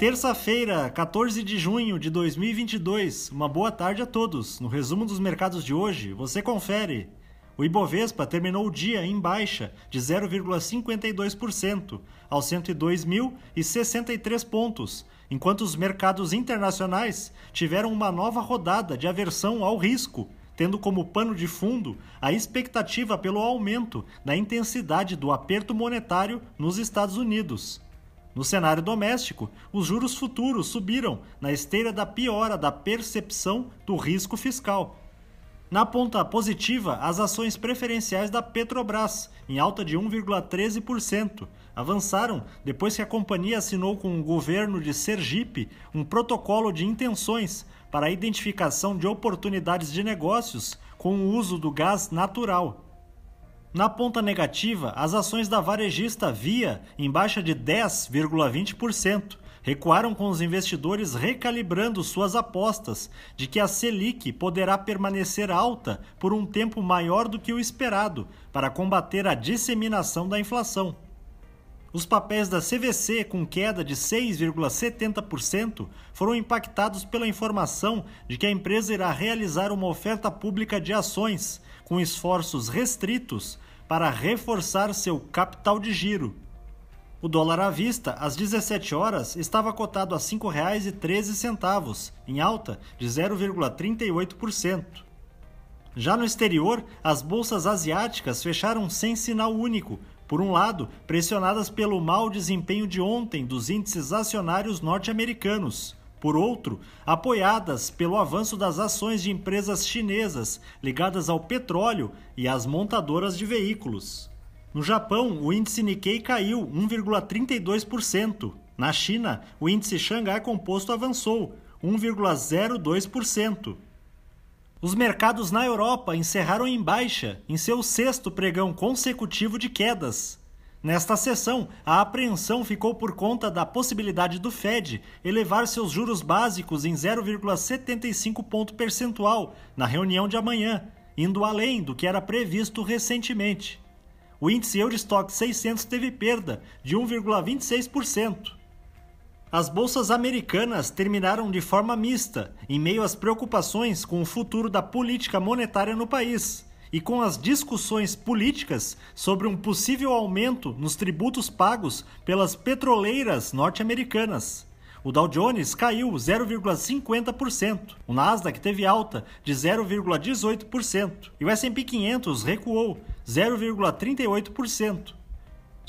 Terça-feira, 14 de junho de 2022. Uma boa tarde a todos. No resumo dos mercados de hoje, você confere. O Ibovespa terminou o dia em baixa de 0,52% aos 102.063 pontos, enquanto os mercados internacionais tiveram uma nova rodada de aversão ao risco, tendo como pano de fundo a expectativa pelo aumento da intensidade do aperto monetário nos Estados Unidos. No cenário doméstico, os juros futuros subiram na esteira da piora da percepção do risco fiscal. Na ponta positiva, as ações preferenciais da Petrobras, em alta de 1,13%, avançaram depois que a companhia assinou com o governo de Sergipe um protocolo de intenções para a identificação de oportunidades de negócios com o uso do gás natural. Na ponta negativa, as ações da varejista Via, em baixa de 10,20%, recuaram com os investidores recalibrando suas apostas de que a Selic poderá permanecer alta por um tempo maior do que o esperado para combater a disseminação da inflação. Os papéis da CVC, com queda de 6,70%, foram impactados pela informação de que a empresa irá realizar uma oferta pública de ações, com esforços restritos para reforçar seu capital de giro. O dólar à vista, às 17 horas, estava cotado a R$ 5,13, em alta de 0,38%. Já no exterior, as bolsas asiáticas fecharam sem sinal único, por um lado, pressionadas pelo mau desempenho de ontem dos índices acionários norte-americanos. Por outro, apoiadas pelo avanço das ações de empresas chinesas ligadas ao petróleo e às montadoras de veículos. No Japão, o índice Nikkei caiu 1,32%. Na China, o índice Xangai Composto avançou 1,02%. Os mercados na Europa encerraram em baixa em seu sexto pregão consecutivo de quedas. Nesta sessão, a apreensão ficou por conta da possibilidade do Fed elevar seus juros básicos em 0,75 ponto percentual na reunião de amanhã, indo além do que era previsto recentemente. O índice Eurostock 600 teve perda de 1,26%. As bolsas americanas terminaram de forma mista, em meio às preocupações com o futuro da política monetária no país e com as discussões políticas sobre um possível aumento nos tributos pagos pelas petroleiras norte-americanas. O Dow Jones caiu 0,50%, o Nasdaq teve alta de 0,18% e o S&P 500 recuou 0,38%.